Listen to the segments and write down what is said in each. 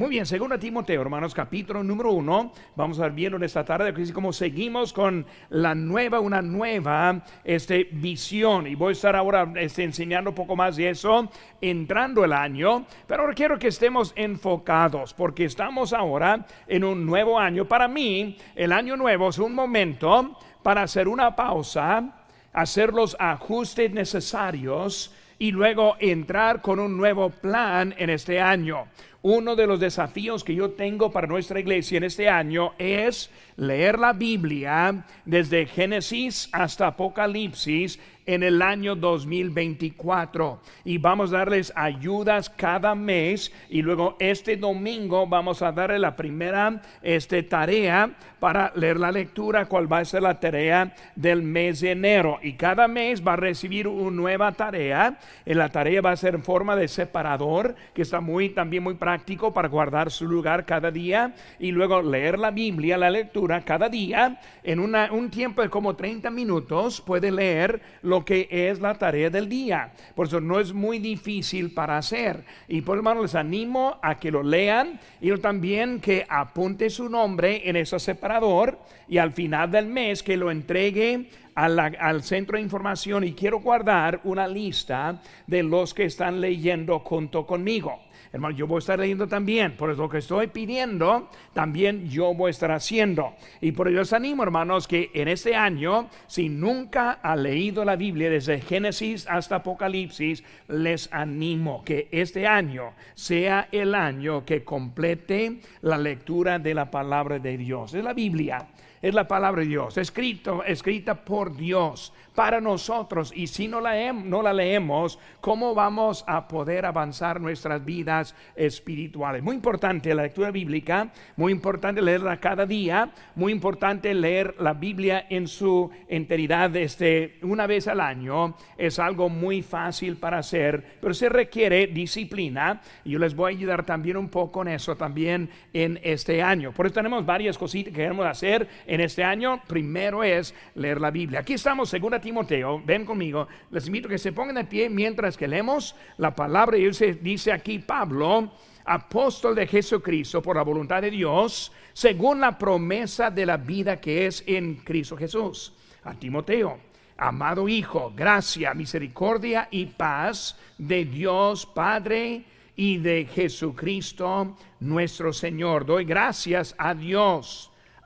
Muy bien, segundo Timoteo, hermanos, capítulo número uno. Vamos a ver viendo en esta tarde como seguimos con la nueva, una nueva este, visión. Y voy a estar ahora este, enseñando un poco más de eso, entrando el año. Pero quiero que estemos enfocados, porque estamos ahora en un nuevo año. Para mí, el año nuevo es un momento para hacer una pausa, hacer los ajustes necesarios y luego entrar con un nuevo plan en este año. Uno de los desafíos que yo tengo para nuestra iglesia en este año es leer la Biblia desde Génesis hasta Apocalipsis en el año 2024 y vamos a darles ayudas cada mes y luego este domingo vamos a darle la primera este, tarea para leer la lectura, cuál va a ser la tarea del mes de enero. Y cada mes va a recibir una nueva tarea. Y la tarea va a ser en forma de separador que está muy también muy práctico para guardar su lugar cada día y luego leer la Biblia, la lectura cada día en un tiempo de como 30 minutos puede leer lo que es la tarea del día. Por eso no es muy difícil para hacer. Y por hermano, les animo a que lo lean y también que apunte su nombre en ese separador y al final del mes que lo entregue al centro de información y quiero guardar una lista de los que están leyendo junto conmigo. Hermano, yo voy a estar leyendo también. Por eso lo que estoy pidiendo, también yo voy a estar haciendo. Y por eso les animo, hermanos, que en este año, si nunca ha leído la Biblia desde Génesis hasta Apocalipsis, les animo que este año sea el año que complete la lectura de la palabra de Dios. Es la Biblia es la palabra de Dios, escrito, escrita por Dios para nosotros. Y si no la, no la leemos, ¿cómo vamos a poder avanzar nuestras vidas espirituales? Muy importante la lectura bíblica, muy importante leerla cada día, muy importante leer la Biblia en su enteridad este, una vez al año. Es algo muy fácil para hacer, pero se requiere disciplina. Yo les voy a ayudar también un poco en eso también en este año. Por eso tenemos varias cositas que queremos hacer en este año. Primero es leer la Biblia. Aquí estamos, según Timoteo, ven conmigo, les invito a que se pongan de pie mientras que leemos la palabra. Y dice aquí Pablo, apóstol de Jesucristo por la voluntad de Dios, según la promesa de la vida que es en Cristo Jesús. A Timoteo, amado Hijo, gracia, misericordia y paz de Dios Padre y de Jesucristo nuestro Señor. Doy gracias a Dios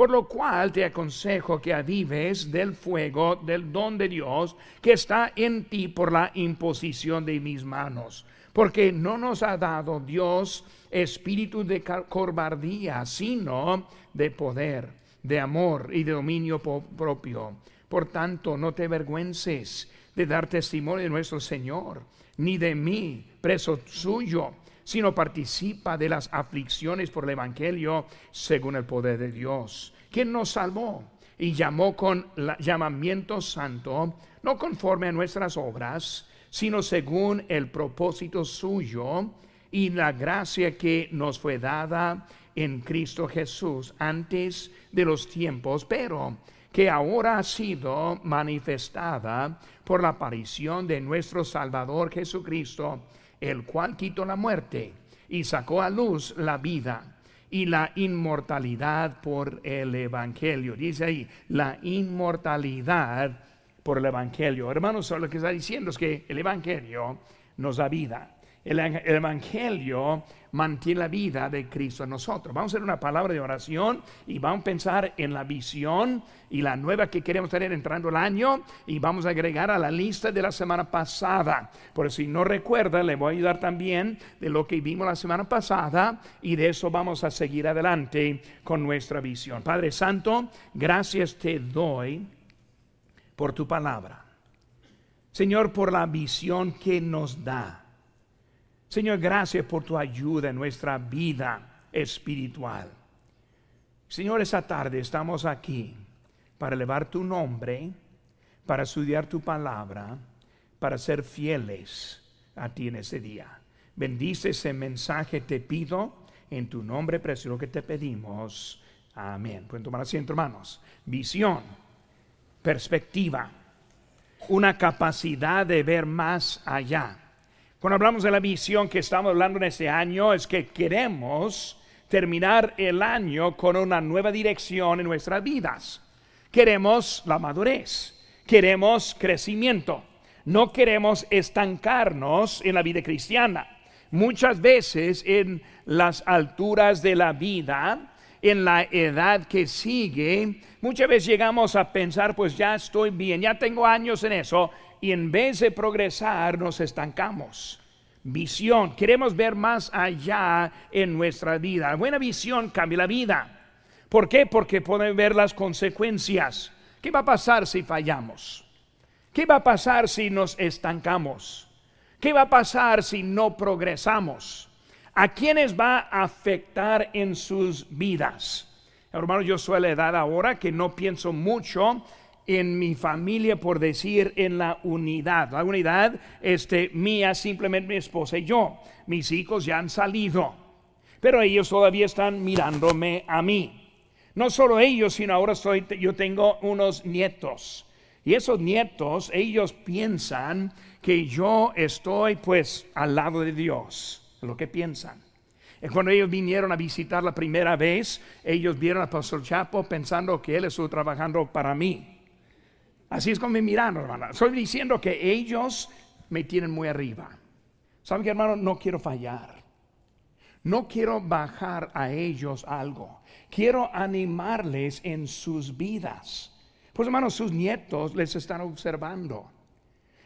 por lo cual te aconsejo que avives del fuego del don de Dios que está en ti por la imposición de mis manos. Porque no nos ha dado Dios espíritu de cobardía, sino de poder, de amor y de dominio propio. Por tanto, no te avergüences de dar testimonio de nuestro Señor, ni de mí, preso suyo sino participa de las aflicciones por el Evangelio según el poder de Dios, quien nos salvó y llamó con llamamiento santo, no conforme a nuestras obras, sino según el propósito suyo y la gracia que nos fue dada en Cristo Jesús antes de los tiempos, pero que ahora ha sido manifestada por la aparición de nuestro Salvador Jesucristo, el cual quitó la muerte y sacó a luz la vida y la inmortalidad por el Evangelio. Dice ahí, la inmortalidad por el Evangelio. Hermanos, lo que está diciendo es que el Evangelio nos da vida. El, Evangelio mantiene la vida de Cristo en nosotros. Vamos a hacer una palabra de oración y vamos a pensar en la visión y la nueva que queremos tener entrando el año y vamos a agregar a la lista de la semana pasada. Por si no recuerda, le voy a ayudar también de lo que vimos la semana pasada y de eso vamos a seguir adelante con nuestra visión. Padre Santo, gracias te doy por tu palabra. Señor, por la visión que nos da. Señor, gracias por tu ayuda en nuestra vida. espiritual. Señor, esta tarde estamos aquí para elevar tu nombre, para estudiar tu palabra, para ser fieles a ti en este día. Bendice ese mensaje, te pido, en tu nombre precioso que te pedimos. Amén. Pueden tomar asiento, hermanos. Visión, perspectiva, una capacidad de ver más allá. Cuando hablamos de la visión que estamos hablando en este año, es que queremos terminar el año con una nueva dirección en nuestras vidas. Queremos la madurez, queremos crecimiento, no queremos estancarnos en la vida cristiana. Muchas veces en las alturas de la vida, en la edad que sigue, muchas veces llegamos a pensar, pues ya estoy bien, ya tengo años en eso, y en vez de progresar nos estancamos. Visión, queremos ver más allá en nuestra vida. Buena visión cambia la vida. ¿Por qué? Porque pueden ver las consecuencias. ¿Qué va a pasar si fallamos? ¿Qué va a pasar si nos estancamos? ¿Qué va a pasar si no progresamos? ¿A quiénes va a afectar en sus vidas? Hermano, yo soy edad ahora que no pienso mucho en mi familia, por decir, en la unidad. La unidad este, mía, simplemente mi esposa y yo. Mis hijos ya han salido, pero ellos todavía están mirándome a mí. No solo ellos, sino ahora soy, yo tengo unos nietos. Y esos nietos, ellos piensan que yo estoy pues al lado de Dios, lo que piensan. Cuando ellos vinieron a visitar la primera vez, ellos vieron a Pastor Chapo pensando que él estuvo trabajando para mí. Así es como me miran, hermano. Estoy diciendo que ellos me tienen muy arriba. ¿Saben qué, hermano? No quiero fallar. No quiero bajar a ellos algo. Quiero animarles en sus vidas. Pues, hermano, sus nietos les están observando.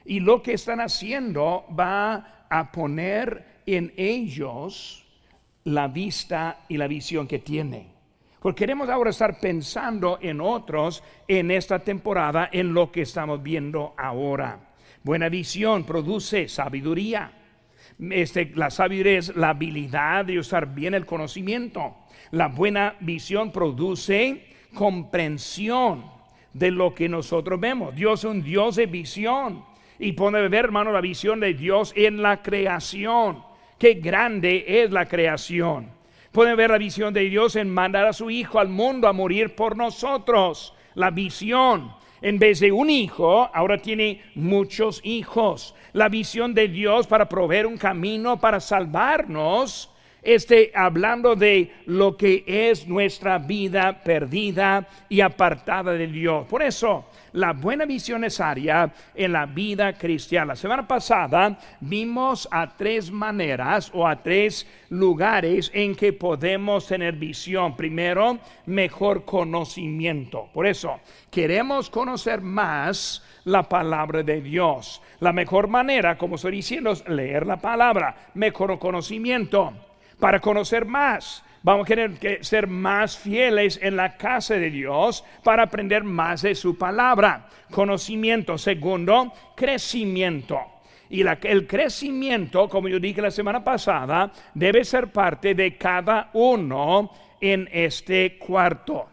Y lo que están haciendo va a poner en ellos la vista y la visión que tiene. Porque queremos ahora estar pensando en otros en esta temporada, en lo que estamos viendo ahora. Buena visión produce sabiduría. Este, la sabiduría es la habilidad de usar bien el conocimiento. La buena visión produce comprensión de lo que nosotros vemos. Dios es un Dios de visión. Y pone ver, hermano, la visión de Dios en la creación. Qué grande es la creación. Pueden ver la visión de Dios en mandar a su Hijo al mundo a morir por nosotros. La visión. En vez de un hijo, ahora tiene muchos hijos. La visión de Dios para proveer un camino para salvarnos este, hablando de lo que es nuestra vida perdida y apartada de Dios. Por eso, la buena visión necesaria en la vida cristiana. La semana pasada vimos a tres maneras o a tres lugares en que podemos tener visión. Primero, mejor conocimiento. Por eso, queremos conocer más la palabra de Dios. La mejor manera, como estoy diciendo, es leer la palabra, mejor conocimiento para conocer más. Vamos a querer que ser más fieles en la casa de Dios para aprender más de su palabra. Conocimiento. Segundo, crecimiento. Y el crecimiento, como yo dije la semana pasada, debe ser parte de cada uno en este cuarto.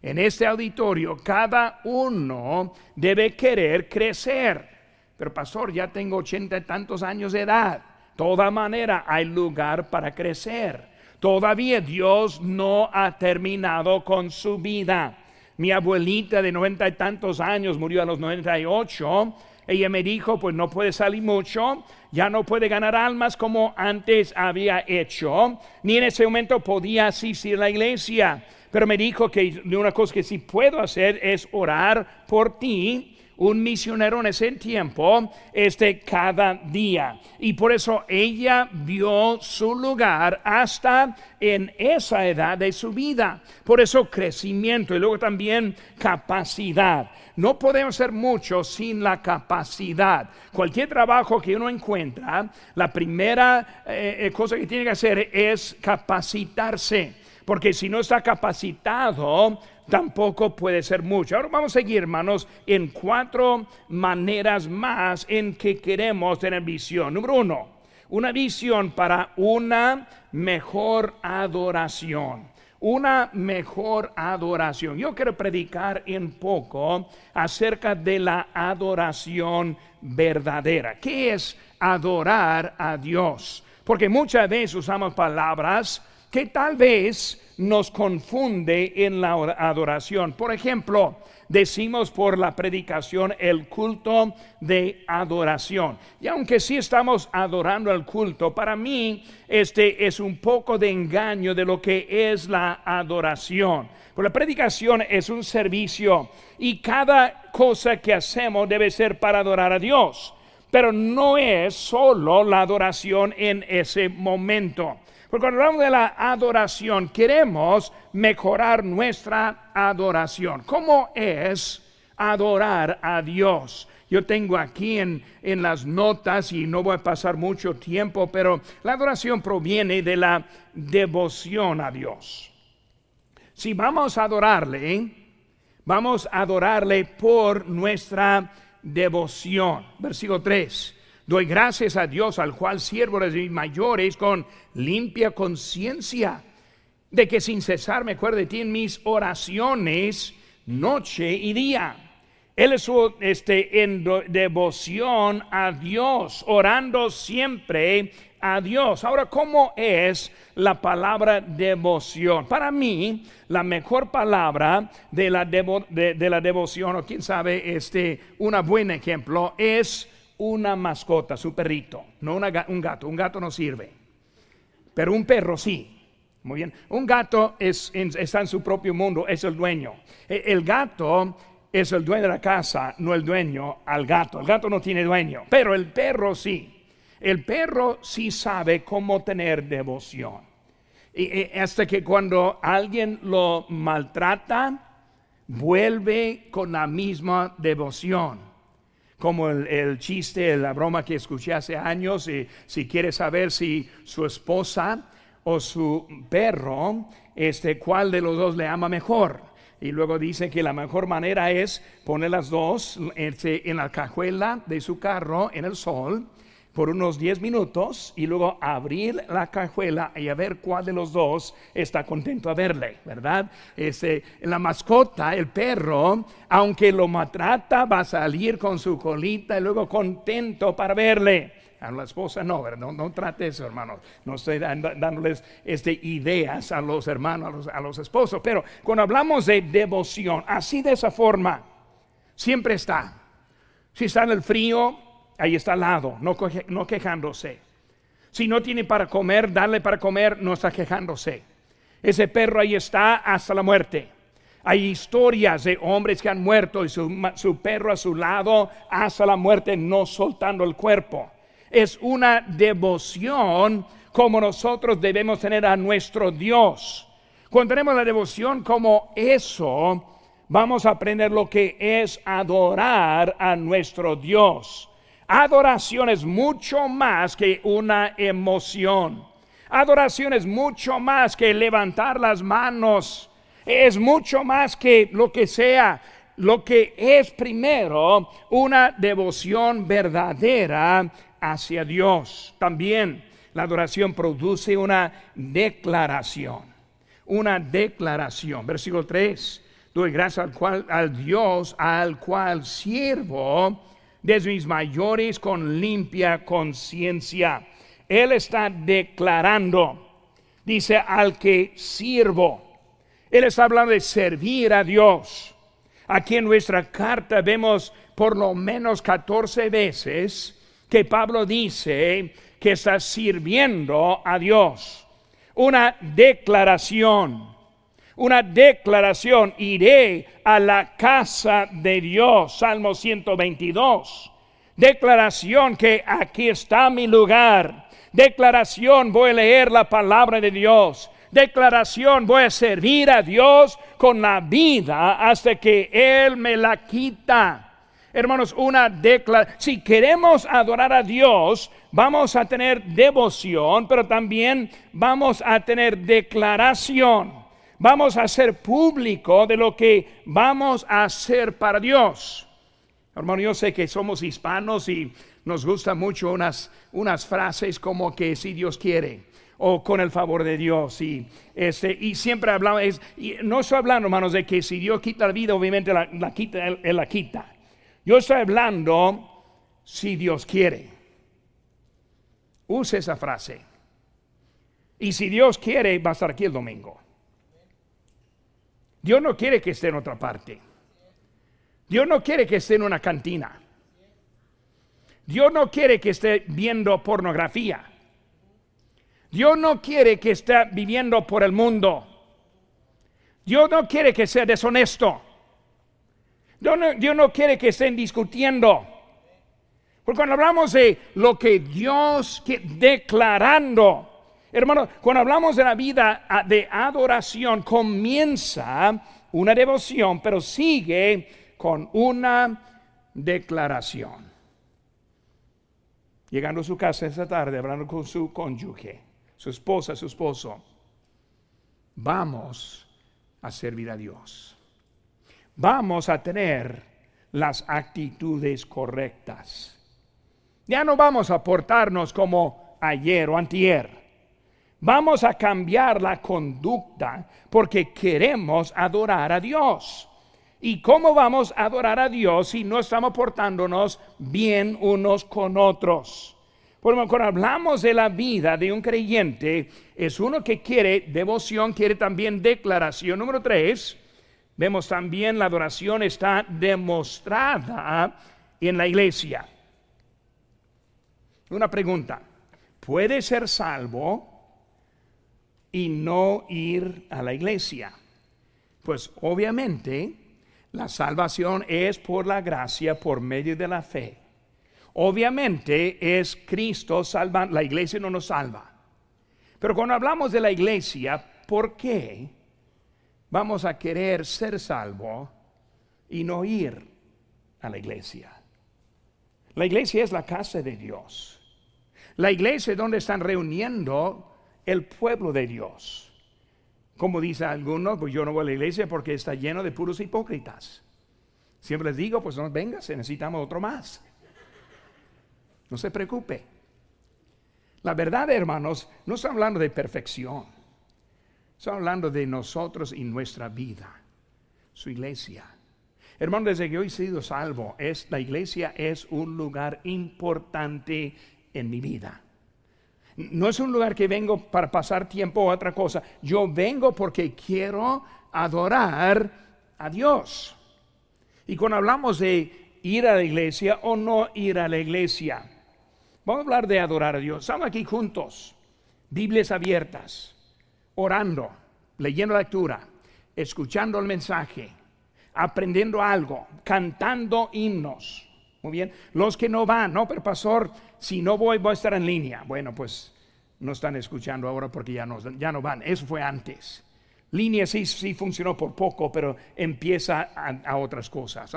En este auditorio, cada uno debe querer crecer. Pero pastor, ya tengo ochenta y tantos años de edad toda manera hay lugar para crecer. Todavía Dios no ha terminado con su vida. Mi abuelita de noventa y tantos años murió a los noventa y ocho. Ella me dijo, pues no puede salir mucho, ya no puede ganar almas como antes había hecho, ni en ese momento podía asistir a la iglesia. Pero me dijo que una cosa que sí puedo hacer es orar por ti un misionero en ese tiempo, este cada día. Y por eso ella vio su lugar hasta en esa edad de su vida. Por eso crecimiento y luego también capacidad. No podemos hacer mucho sin la capacidad. Cualquier trabajo que uno encuentra, la primera eh, eh, cosa que tiene que hacer es capacitarse. Porque si no está capacitado, tampoco puede ser mucho. Ahora vamos a seguir, hermanos, en cuatro maneras más en que queremos tener visión. Número uno, una visión para una mejor adoración una mejor adoración. Yo quiero predicar en poco acerca de la adoración verdadera. ¿Qué es adorar a Dios? Porque muchas veces usamos palabras que tal vez nos confunde en la adoración. Por ejemplo, decimos por la predicación el culto de adoración. Y aunque sí estamos adorando el culto, para mí este es un poco de engaño de lo que es la adoración. Porque la predicación es un servicio y cada cosa que hacemos debe ser para adorar a Dios. Pero no es solo la adoración en ese momento. Porque cuando hablamos de la adoración, queremos mejorar nuestra adoración. ¿Cómo es adorar a Dios? Yo tengo aquí en, en, las notas y no voy a pasar mucho tiempo, pero la adoración proviene de la devoción a Dios. Si vamos a adorarle, vamos a adorarle por nuestra devoción. Versículo 3. Doy gracias a Dios al cual siervo de mis mayores con limpia conciencia, de que sin cesar me acuerdo de ti en mis oraciones noche y día. Él es este, en devoción a Dios, orando siempre a Dios. Ahora, ¿cómo es la palabra devoción? Para mí, la mejor palabra de la, de, la devoción, o quién sabe, este, un buen ejemplo, es una mascota, su perrito, no un gato. Un gato no sirve, pero un perro sí. Muy bien. Un gato es, está en su propio mundo, es el dueño. E, el gato es el dueño de la casa, no el dueño al gato. El gato no tiene dueño, pero el perro sí. El perro sí sabe cómo tener devoción. Y, hasta que cuando alguien lo maltrata, vuelve con la misma devoción como el, chiste, la broma que escuché hace años, si quiere saber si su esposa o su perro, este, cuál de los dos le ama mejor. Y luego dice que la mejor manera es poner las dos este, en la cajuela de su carro en el sol por unos 10 minutos y luego abrir la cajuela y a ver cuál de los dos está contento a verle, ¿verdad? Ese, la mascota, el perro, aunque lo maltrata, va a salir con su colita y luego contento para verle. A la esposa no, ¿verdad? No, trate eso, hermanos. No estoy dándoles este, ideas a los hermanos, a los, a los esposos. Pero cuando hablamos de devoción, así de esa forma, siempre está. Si está en el frío, ahí está al lado, no, no quejándose. Si no tiene para comer, darle para comer, no está quejándose. Ese perro ahí está hasta la muerte. Hay historias de hombres que han muerto y su, su, perro a su lado hasta la muerte, no soltando el cuerpo. Es una devoción como nosotros debemos tener a nuestro Dios. Cuando tenemos la devoción como eso, vamos a aprender lo que es adorar a nuestro Dios. Adoración es mucho más que una emoción. Adoración es mucho más que levantar las manos. Es mucho más que lo que sea. Lo que es primero una devoción verdadera hacia Dios. También la adoración produce una declaración. Una declaración. Versículo 3. Doy gracias al, cual, al Dios al cual sirvo desde mis mayores con limpia conciencia. Él está declarando, dice, al que sirvo. Él está hablando de servir a Dios. Aquí en nuestra carta vemos por lo menos 14 veces que Pablo dice que está sirviendo a Dios. Una declaración una declaración, iré a la casa de Dios, Salmo 122. Declaración que aquí está mi lugar. Declaración, voy a leer la palabra de Dios. Declaración, voy a servir a Dios con la vida hasta que Él me la quita. Hermanos, una declaración. Si queremos adorar a Dios, vamos a tener devoción, pero también vamos a tener declaración vamos a hacer público de lo que vamos a hacer para Dios. Hermano, yo sé que somos hispanos y nos gustan mucho unas, unas frases como que si Dios quiere o con el favor de Dios. Y, este, y siempre hablamos, es, no estoy hablando, hermanos, de que si Dios quita la vida, obviamente la, quita, él, la quita. Yo estoy hablando si Dios quiere. Use esa frase. Y si Dios quiere, va a estar aquí el domingo. Dios no quiere que esté en otra parte. Dios no quiere que esté en una cantina. Dios no quiere que esté viendo pornografía. Dios no quiere que esté viviendo por el mundo. Dios no quiere que sea deshonesto. Dios no, quiere que estén discutiendo. Porque cuando hablamos de lo que Dios que declarando, hermano, cuando hablamos de la vida ah, de adoración, comienza una devoción, pero sigue con una declaración. Llegando a su casa esa tarde, hablando con su cónyuge, su esposa, su esposo, vamos a servir a Dios. Vamos a tener las actitudes correctas. Ya no vamos a portarnos como ayer o antier. Vamos a cambiar la conducta porque queremos adorar a Dios. ¿Y cómo vamos a adorar a Dios si no estamos portándonos bien unos con otros? Porque cuando hablamos de la vida de un creyente, es uno que quiere devoción, quiere también declaración. Número tres, vemos también la adoración está demostrada en la iglesia. Una pregunta, ¿puede ser salvo y no ir a la iglesia? Pues obviamente la salvación es por la gracia, por medio de la fe. Obviamente es Cristo salvando, la iglesia no nos salva. Pero cuando hablamos de la iglesia, ¿por qué vamos a querer ser salvo y no ir a la iglesia? La iglesia es la casa de Dios. La iglesia es donde están reuniendo el pueblo de Dios. Como dice alguno, pues yo no voy a la iglesia porque está lleno de puros hipócritas. Siempre les digo, pues no vengas, necesitamos otro más. No se preocupe. La verdad, hermanos, no está hablando de perfección. Está hablando de nosotros y nuestra vida, su iglesia. Hermano, desde que hoy he sido salvo, es, la iglesia es un lugar importante en mi vida. No es un lugar que vengo para pasar tiempo o otra cosa. Yo vengo porque quiero adorar a Dios. Y cuando hablamos de ir a la iglesia o no ir a la iglesia, vamos a hablar de adorar a Dios. Estamos aquí juntos, Biblias abiertas, orando, leyendo la lectura, escuchando el mensaje, aprendiendo algo, cantando himnos. Muy bien. Los que no van, no, pero pastor, si no voy, voy a estar en línea. Bueno, pues no están escuchando ahora porque ya no, ya no van. Eso fue antes. Línea sí, sí funcionó por poco, pero empieza a, otras cosas.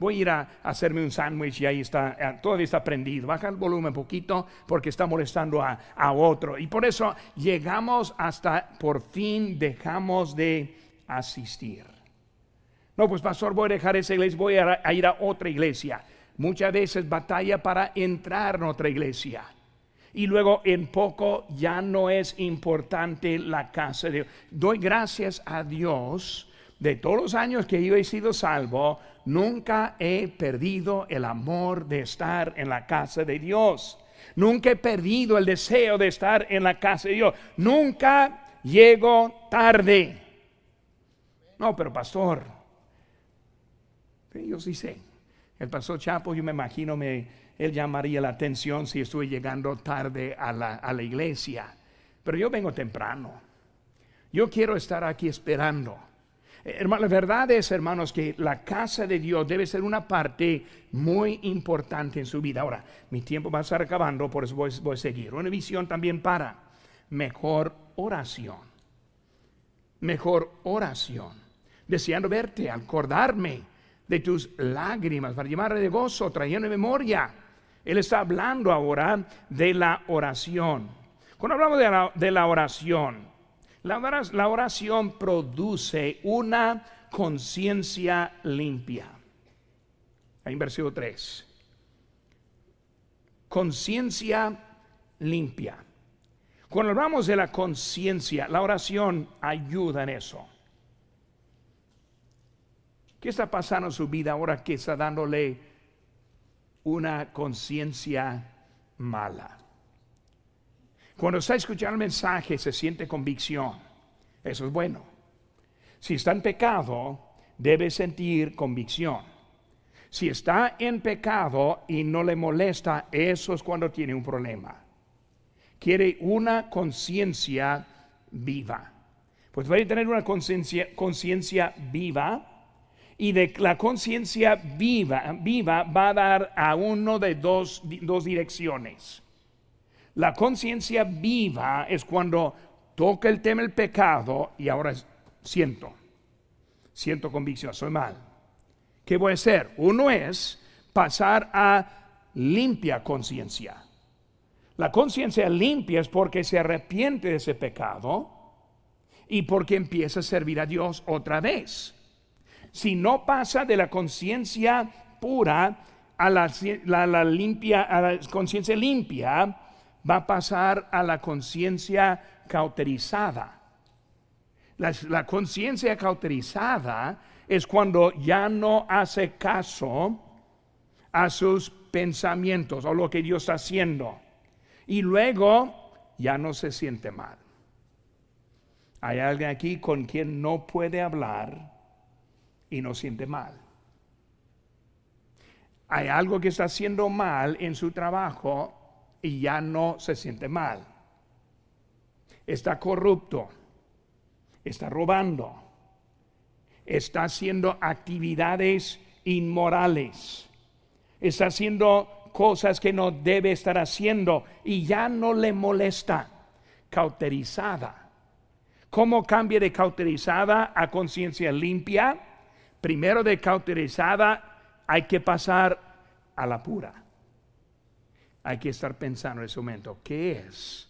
voy a ir a, hacerme un sándwich y ahí está, eh, todavía está prendido. Baja el volumen poquito porque está molestando a, a otro. Y por eso llegamos hasta, por fin dejamos de asistir. No, pues pastor, voy a dejar esa iglesia, voy a ir a otra iglesia muchas veces batalla para entrar en otra iglesia. Y luego en poco ya no es importante la casa de Dios. Doy gracias a Dios de todos los años que yo he sido salvo, nunca he perdido el amor de estar en la casa de Dios. Nunca he perdido el deseo de estar en la casa de Dios. Nunca llego tarde. No, pero pastor, yo sí sé. El pastor Chapo, yo me imagino, me, él llamaría la atención si estoy llegando tarde a la, a la iglesia. Pero yo vengo temprano. Yo quiero estar aquí esperando. Hermano, la verdad es, hermanos, que la casa de Dios debe ser una parte muy importante en su vida. Ahora, mi tiempo va a estar acabando, por eso voy, voy a seguir. Una visión también para mejor oración. Mejor oración. Deseando verte, acordarme de tus lágrimas, para llevarle de gozo, trayendo memoria. Él está hablando ahora de la oración. Cuando hablamos de la, oración, la, oración produce una conciencia limpia. Ahí en versículo 3. conciencia limpia. Cuando hablamos de la conciencia, la oración ayuda en eso. ¿Qué está pasando en su vida ahora que está dándole una conciencia mala? Cuando está escuchando el mensaje se siente convicción. Eso es bueno. Si está en pecado, debe sentir convicción. Si está en pecado y no le molesta, eso es cuando tiene un problema. Quiere una conciencia viva. Pues va a tener una conciencia viva y de la conciencia viva, viva va a dar a uno de dos, dos direcciones. La conciencia viva es cuando toca el tema del pecado y ahora siento, siento convicción, soy mal. ¿Qué voy a hacer? Uno es pasar a limpia conciencia. La conciencia limpia es porque se arrepiente de ese pecado y porque empieza a servir a Dios otra vez. Si no pasa de la conciencia pura a la, limpia, a la conciencia limpia, va a pasar a la conciencia cauterizada. La, conciencia cauterizada es cuando ya no hace caso a sus pensamientos o lo que Dios está haciendo. Y luego ya no se siente mal. Hay alguien aquí con quien no puede hablar y no siente mal. Hay algo que está haciendo mal en su trabajo y ya no se siente mal. Está corrupto, está robando, está haciendo actividades inmorales, está haciendo cosas que no debe estar haciendo y ya no le molesta. Cauterizada. ¿Cómo cambia de cauterizada a conciencia limpia? Primero de cauterizada hay que pasar a la pura hay que estar pensando en ese momento, ¿qué es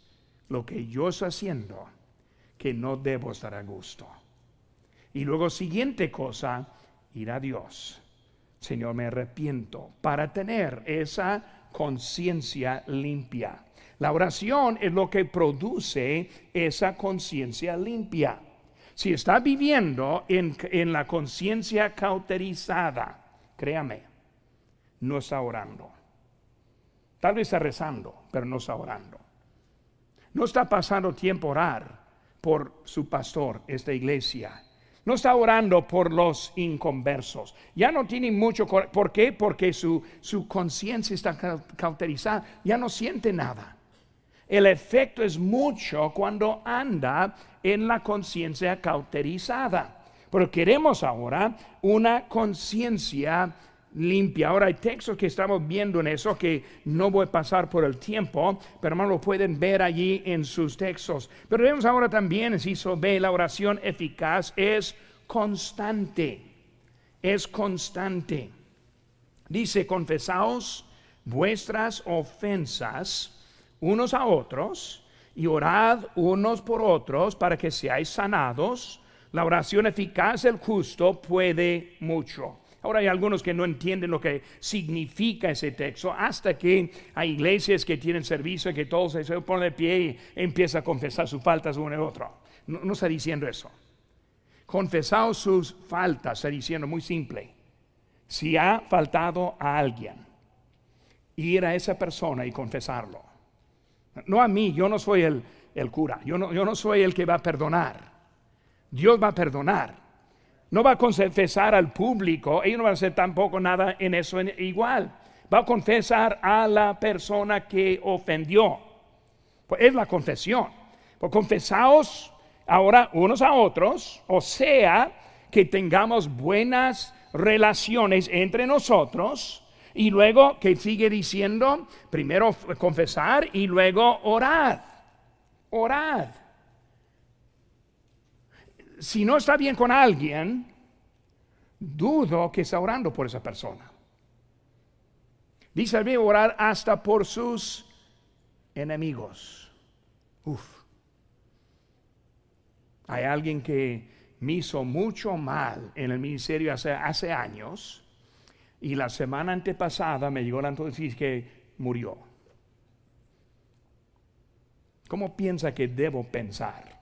lo que yo estoy haciendo que no debo estar a gusto? Y luego siguiente cosa, ir a Dios. Señor, me arrepiento para tener esa conciencia limpia. La oración es lo que produce esa conciencia limpia. Si está viviendo en, en la conciencia cauterizada, créame, no está orando. Tal vez está rezando, pero no está orando. No está pasando tiempo a orar por su pastor, esta iglesia. No está orando por los inconversos. Ya no tiene mucho. ¿Por qué? Porque su, su conciencia está cauterizada. Ya no siente nada. El efecto es mucho cuando anda en la conciencia cauterizada. Pero queremos ahora una conciencia limpia. Ahora hay textos que estamos viendo en eso que no voy a pasar por el tiempo, pero hermano lo pueden ver allí en sus textos. Pero vemos ahora también, se ve, la oración eficaz es constante, es constante. Dice, confesaos vuestras ofensas unos a otros y orad unos por otros para que seáis sanados. La oración eficaz del justo puede mucho. Ahora hay algunos que no entienden lo que significa ese texto hasta que hay iglesias que tienen servicio y que todos se ponen de pie y empieza a confesar sus faltas uno y otro. No, está diciendo eso. Confesar sus faltas, está diciendo muy simple. Si ha faltado a alguien, ir a esa persona y confesarlo. No a mí, yo no soy el, el cura, yo no, yo no soy el que va a perdonar. Dios va a perdonar no va a confesar al público, ellos no van a hacer tampoco nada en eso igual. Va a confesar a la persona que ofendió. Pues es la confesión. Pues confesaos ahora unos a otros, o sea, que tengamos buenas relaciones entre nosotros. Y luego que sigue diciendo, primero confesar y luego orad. Orad si no está bien con alguien, dudo que está orando por esa persona. Dice el orar hasta por sus enemigos. Uf. Hay alguien que me hizo mucho mal en el ministerio hace, hace años y la semana antepasada me llegó la noticia que murió. ¿Cómo piensa que debo pensar?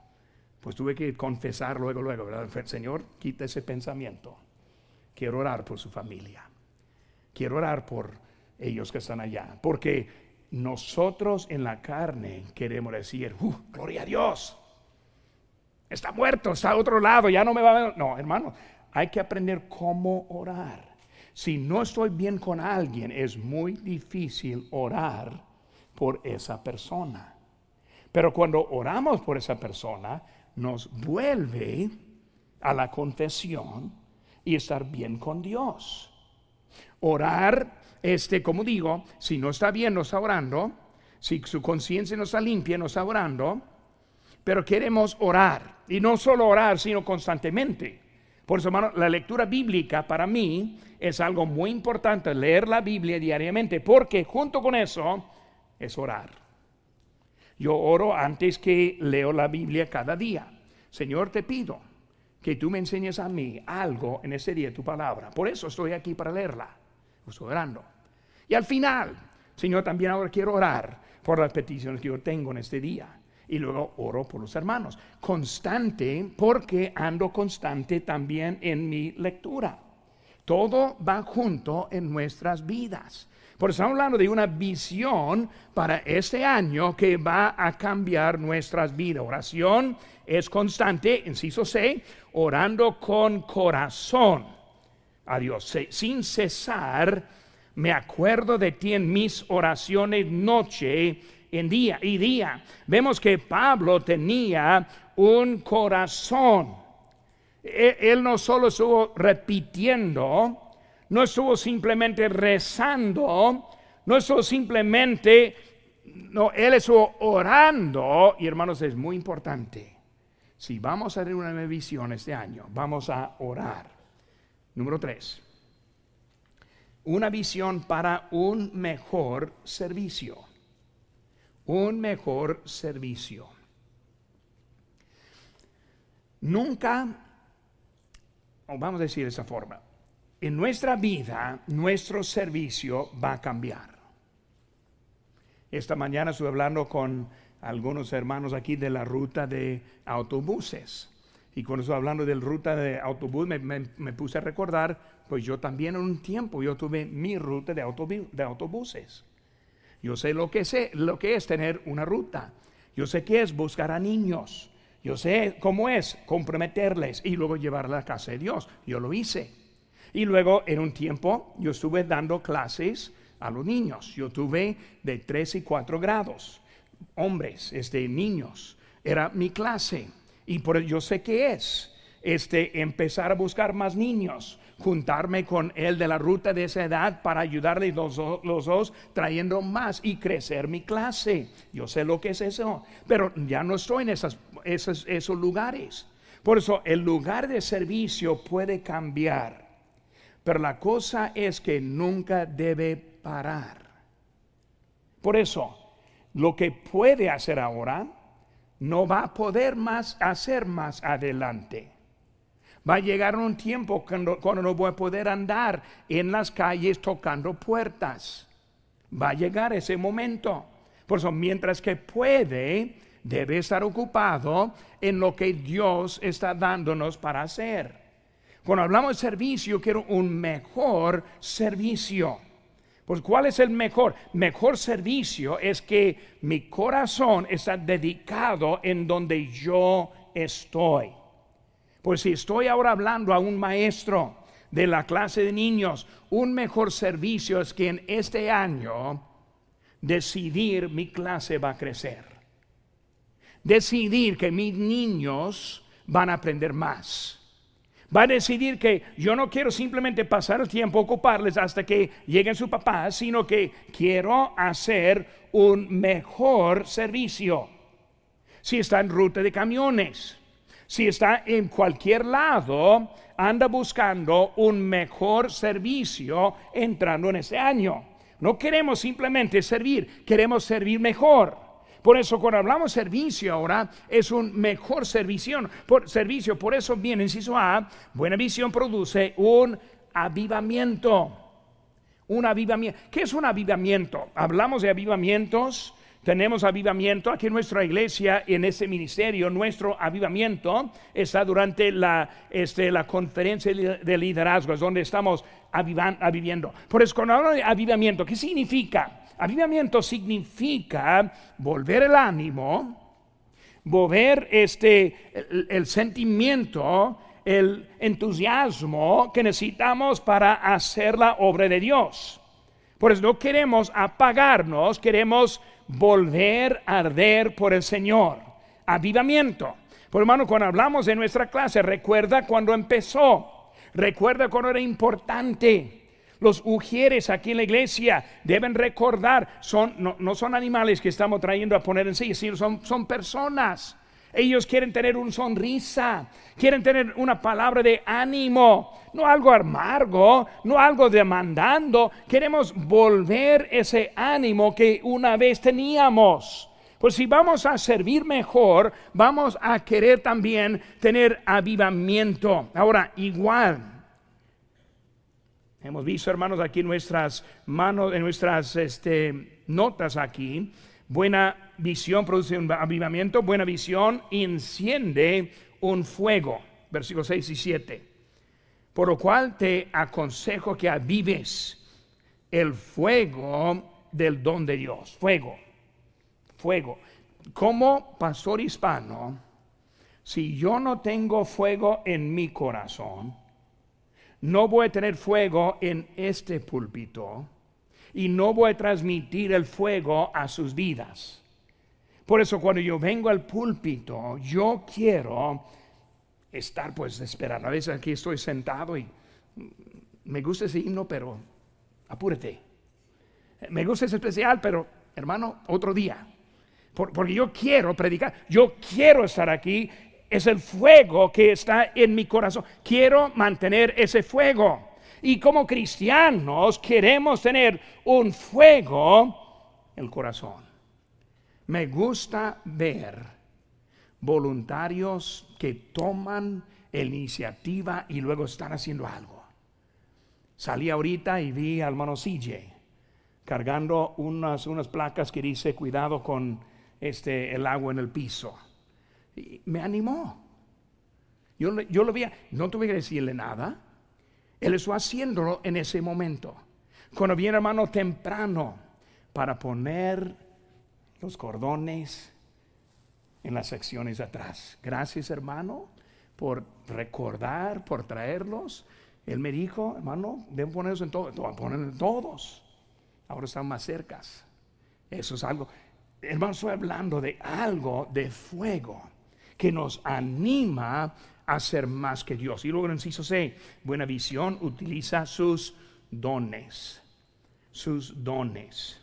Pues tuve que confesar luego, luego, ¿verdad? Señor, quita ese pensamiento. Quiero orar por su familia. Quiero orar por ellos que están allá. Porque nosotros en la carne queremos decir, uh, gloria a Dios. Está muerto, está a otro lado, ya no me va a ver. No, hermano, hay que aprender cómo orar. Si no estoy bien con alguien, es muy difícil orar por esa persona. Pero cuando oramos por esa persona, nos vuelve a la confesión y estar bien con Dios. Orar, este, como digo, si no está bien, no está orando. Si su conciencia no está limpia, no está orando. Pero queremos orar. Y no solo orar, sino constantemente. Por eso, hermano, la lectura bíblica para mí es algo muy importante, leer la Biblia diariamente, porque junto con eso es orar. Yo oro antes que leo la Biblia cada día. Señor, te pido que tú me enseñes a mí algo en ese día, tu palabra. Por eso estoy aquí para leerla. Estoy orando. Y al final, Señor, también ahora quiero orar por las peticiones que yo tengo en este día. Y luego oro por los hermanos. Constante porque ando constante también en mi lectura. Todo va junto en nuestras vidas. Por eso estamos hablando de una visión para este año que va a cambiar nuestras vidas. Oración es constante, inciso C, orando con corazón a Dios, sin cesar. Me acuerdo de ti en mis oraciones noche en día y día. Vemos que Pablo tenía un corazón. E, él no solo estuvo repitiendo, no estuvo simplemente rezando, no estuvo simplemente, no, él estuvo orando, y hermanos, es muy importante. Si vamos a tener una visión este año, vamos a orar. Número tres, una visión para un mejor servicio. Un mejor servicio. Nunca, vamos a decir de esa forma, en nuestra vida nuestro servicio va a cambiar. Esta mañana estuve hablando con algunos hermanos aquí de la ruta de autobuses. Y cuando estuve hablando de la ruta de autobús, me, puse a recordar, pues yo también en un tiempo, yo tuve mi ruta de autobuses. Yo sé lo que, sé lo que es tener una ruta. Yo sé qué es buscar a niños. Yo sé cómo es comprometerles y luego llevarla a la casa de Dios. Yo lo hice. Y luego en un tiempo yo estuve dando clases a los niños. Yo tuve de 3 y 4 grados, hombres, este, niños. Era mi clase. Y por yo sé qué es este, empezar a buscar más niños, juntarme con él de la ruta de esa edad para ayudarle los, los, dos, trayendo más y crecer mi clase. Yo sé lo que es eso, pero ya no estoy en esas, esos, esos lugares. Por eso el lugar de servicio puede cambiar. Pero la cosa es que nunca debe parar. Por eso, lo que puede hacer ahora, no va a poder más hacer más adelante. Va a llegar un tiempo cuando, no voy a poder andar en las calles tocando puertas. Va a llegar ese momento. Por eso, mientras que puede, debe estar ocupado en lo que Dios está dándonos para hacer. Cuando hablamos de servicio, quiero un mejor servicio. Pues ¿cuál es el mejor? Mejor servicio es que mi corazón está dedicado en donde yo estoy. Pues si estoy ahora hablando a un maestro de la clase de niños, un mejor servicio es que en este año decidir mi clase va a crecer. Decidir que mis niños van a aprender más va a decidir que yo no quiero simplemente pasar el tiempo, ocuparles hasta que lleguen su papá, sino que quiero hacer un mejor servicio. Si está en ruta de camiones, si está en cualquier lado, anda buscando un mejor servicio entrando en ese año. No queremos simplemente servir, queremos servir mejor. Por eso cuando hablamos servicio ahora es un mejor servicio. Por, servicio, por eso viene inciso A, buena visión produce un avivamiento. Un avivamiento. ¿Qué es un avivamiento? Hablamos de avivamientos tenemos avivamiento aquí en nuestra iglesia, en ese ministerio, nuestro avivamiento está durante la, este, la conferencia de liderazgo, es donde estamos aviviendo. Por eso, cuando hablo de avivamiento, ¿qué significa? Avivamiento significa volver el ánimo, volver este, el sentimiento, el entusiasmo que necesitamos para hacer la obra de Dios. Por eso no queremos apagarnos, queremos volver a arder por el Señor. Avivamiento. Por hermano, cuando hablamos de nuestra clase, recuerda cuando empezó, recuerda cuando era importante. Los ujieres aquí en la iglesia deben recordar, son, no, son animales que estamos trayendo a poner en sí, sino son, son personas. Ellos quieren tener una sonrisa, quieren tener una palabra de ánimo, no algo amargo, no algo demandando. Queremos volver ese ánimo que una vez teníamos. Pues si vamos a servir mejor, vamos a querer también tener avivamiento. Ahora, igual, hemos visto, hermanos, aquí en nuestras manos, en nuestras este, notas aquí, buena visión produce un avivamiento, buena visión enciende un fuego. Versículos 6 y 7. Por lo cual te aconsejo que avives el fuego del don de Dios. Fuego, fuego. Como pastor hispano, si yo no tengo fuego en mi corazón, no voy a tener fuego en este púlpito y no voy a transmitir el fuego a sus vidas. Por eso cuando yo vengo al púlpito, yo quiero estar pues esperando. A veces aquí estoy sentado y me gusta ese himno, pero apúrate. Me gusta ese especial, pero hermano, otro día. porque yo quiero predicar, yo quiero estar aquí. Es el fuego que está en mi corazón. Quiero mantener ese fuego. Y como cristianos queremos tener un fuego en el corazón. Me gusta ver voluntarios que toman iniciativa y luego están haciendo algo. Salí ahorita y vi al hermano CJ cargando unas, unas placas que dice cuidado con este, el agua en el piso. Me animó. Yo, yo lo vi, no tuve que decirle nada. Él está haciéndolo en ese momento. Cuando viene hermano temprano para poner los cordones en las secciones atrás. Gracias, hermano, por recordar, por traerlos. Él me dijo, hermano, deben ponerlos en todos, poner en todos. Ahora están más cercas. Eso es algo. Hermano, estoy hablando de algo de fuego que nos anima a ser más que Dios. Y luego en inciso C, buena visión utiliza sus dones. Sus dones.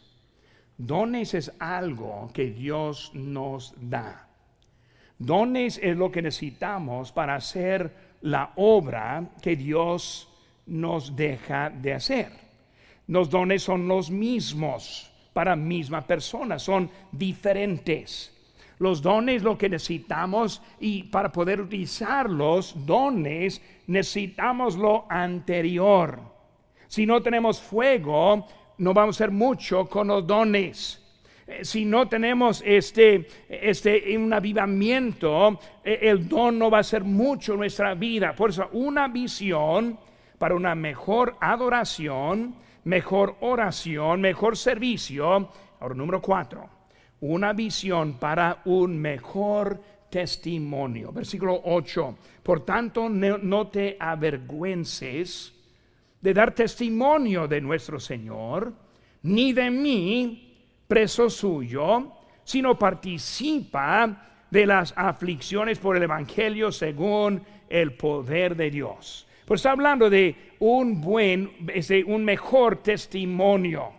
Dones es algo que Dios nos da. Dones es lo que necesitamos para hacer la obra que Dios nos deja de hacer. Los dones son los mismos para misma persona, son diferentes. Los dones lo que necesitamos y para poder utilizar los dones necesitamos lo anterior. Si no tenemos fuego, no vamos a hacer mucho con los dones. Eh, si no tenemos este, este un avivamiento, eh, el don no va a ser mucho en nuestra vida. Por eso, una visión para una mejor adoración, mejor oración, mejor servicio. Ahora, número cuatro, una visión para un mejor testimonio. Versículo 8. Por tanto, no te avergüences de dar testimonio de nuestro Señor, ni de mí, preso suyo, sino participa de las aflicciones por el Evangelio según el poder de Dios. Pues está hablando de un buen, de un mejor testimonio.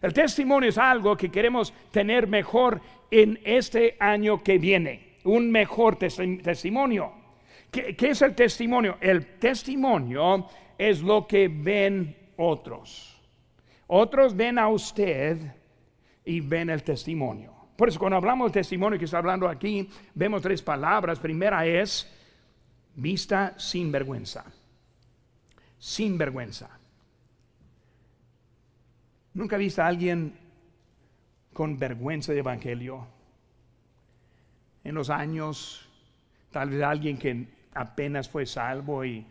El testimonio es algo que queremos tener mejor en este año que viene. Un mejor testimonio. ¿Qué, ¿Qué, es el testimonio? El testimonio es lo que ven otros. Otros ven a usted y ven el testimonio. Por eso cuando hablamos del testimonio que está hablando aquí, vemos tres palabras. Primera es vista sin vergüenza. Sin vergüenza. ¿Nunca visto a alguien con vergüenza de evangelio. En los años, tal vez alguien que apenas fue salvo y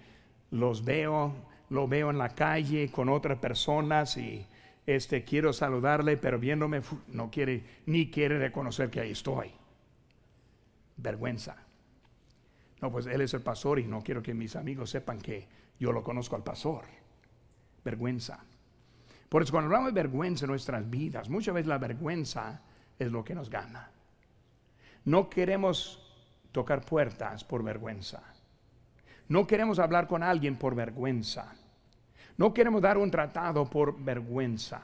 los veo, lo veo en la calle con otras personas y este quiero saludarle, pero viéndome no quiere ni quiere reconocer que ahí estoy. Vergüenza. No, pues él es el pastor y no quiero que mis amigos sepan que yo lo conozco al pastor. Vergüenza. Por eso cuando hablamos de vergüenza en nuestras vidas, muchas veces la vergüenza es lo que nos gana. No queremos tocar puertas por vergüenza. No queremos hablar con alguien por vergüenza. No queremos dar un tratado por vergüenza.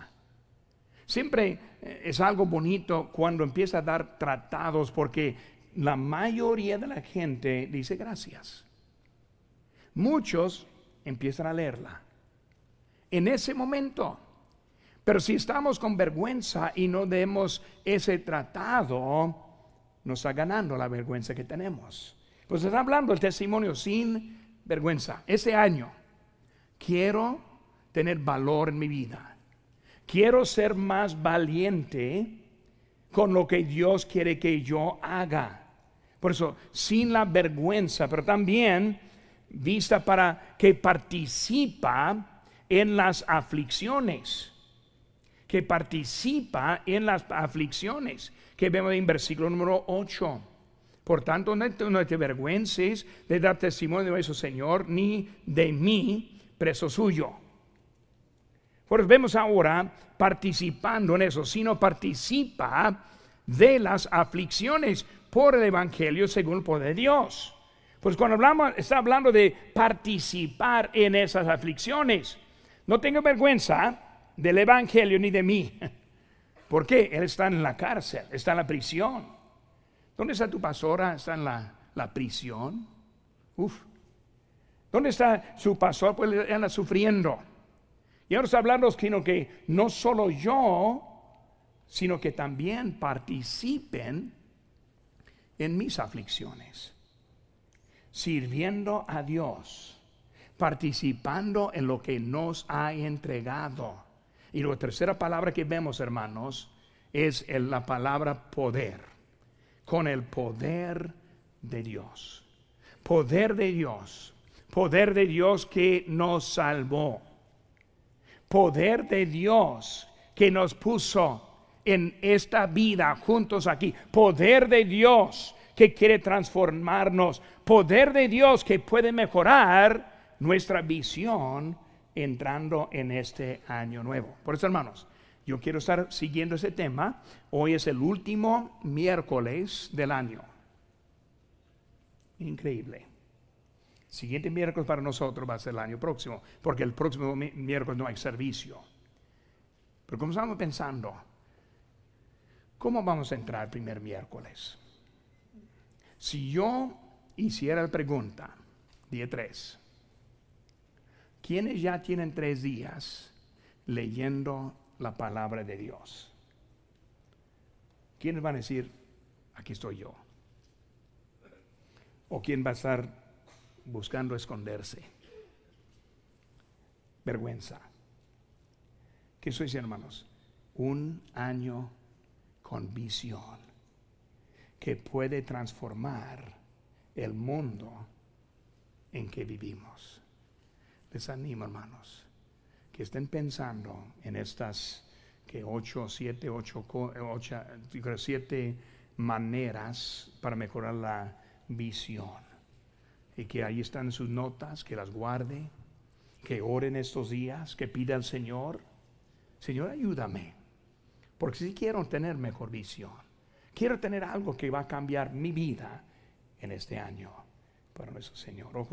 Siempre eh, es algo bonito cuando empieza a dar tratados porque la mayoría de la gente dice gracias. Muchos empiezan a leerla. En ese momento. Pero si estamos con vergüenza y no demos ese tratado, nos está ganando la vergüenza que tenemos. Pues está hablando el testimonio sin vergüenza. Ese año quiero tener valor en mi vida. Quiero ser más valiente con lo que Dios quiere que yo haga. Por eso, sin la vergüenza, pero también vista para que participa en las aflicciones. Que participa en las aflicciones. Que vemos en versículo número 8. Por tanto, no te, avergüences de dar testimonio de eso, Señor, ni de mí, preso suyo. Pues vemos ahora participando en eso, sino participa de las aflicciones por el Evangelio según el poder de Dios. Pues cuando hablamos, está hablando de participar en esas aflicciones. No tengo vergüenza del Evangelio ni de mí. ¿Por qué? Él está en la cárcel, está en la prisión. ¿Dónde está tu pastora? ¿Está en la, prisión? Uf. ¿Dónde está su pastor? Pues anda sufriendo. Y ahora está hablando sino que no solo yo, sino que también participen en mis aflicciones, sirviendo a Dios, participando en lo que nos ha entregado. Y la tercera palabra que vemos, hermanos, es la palabra poder con el poder de Dios. Poder de Dios. Poder de Dios que nos salvó. Poder de Dios que nos puso en esta vida juntos aquí. Poder de Dios que quiere transformarnos. Poder de Dios que puede mejorar nuestra visión entrando en este año nuevo. Por eso, hermanos, yo quiero estar siguiendo ese tema. Hoy es el último miércoles del año. Increíble. Siguiente miércoles para nosotros va a ser el año próximo, porque el próximo miércoles no hay servicio. Pero como estamos pensando, ¿cómo vamos a entrar el primer miércoles? Si yo hiciera la pregunta, día 3, ¿quiénes ya tienen tres días leyendo la palabra de Dios. ¿Quiénes van a decir, aquí estoy yo? ¿O quién va a estar buscando esconderse? Vergüenza. ¿Qué sois, hermanos? Un año con visión que puede transformar el mundo en que vivimos. Les animo, hermanos que estén pensando en estas que ocho, siete, ocho, ocho, siete maneras para mejorar la visión. Y que ahí están sus notas, que las guarde, que oren estos días, que pida al Señor, Señor, ayúdame, porque si quiero tener mejor visión, quiero tener algo que va a cambiar mi vida en este año. Para eso, Señor, ojos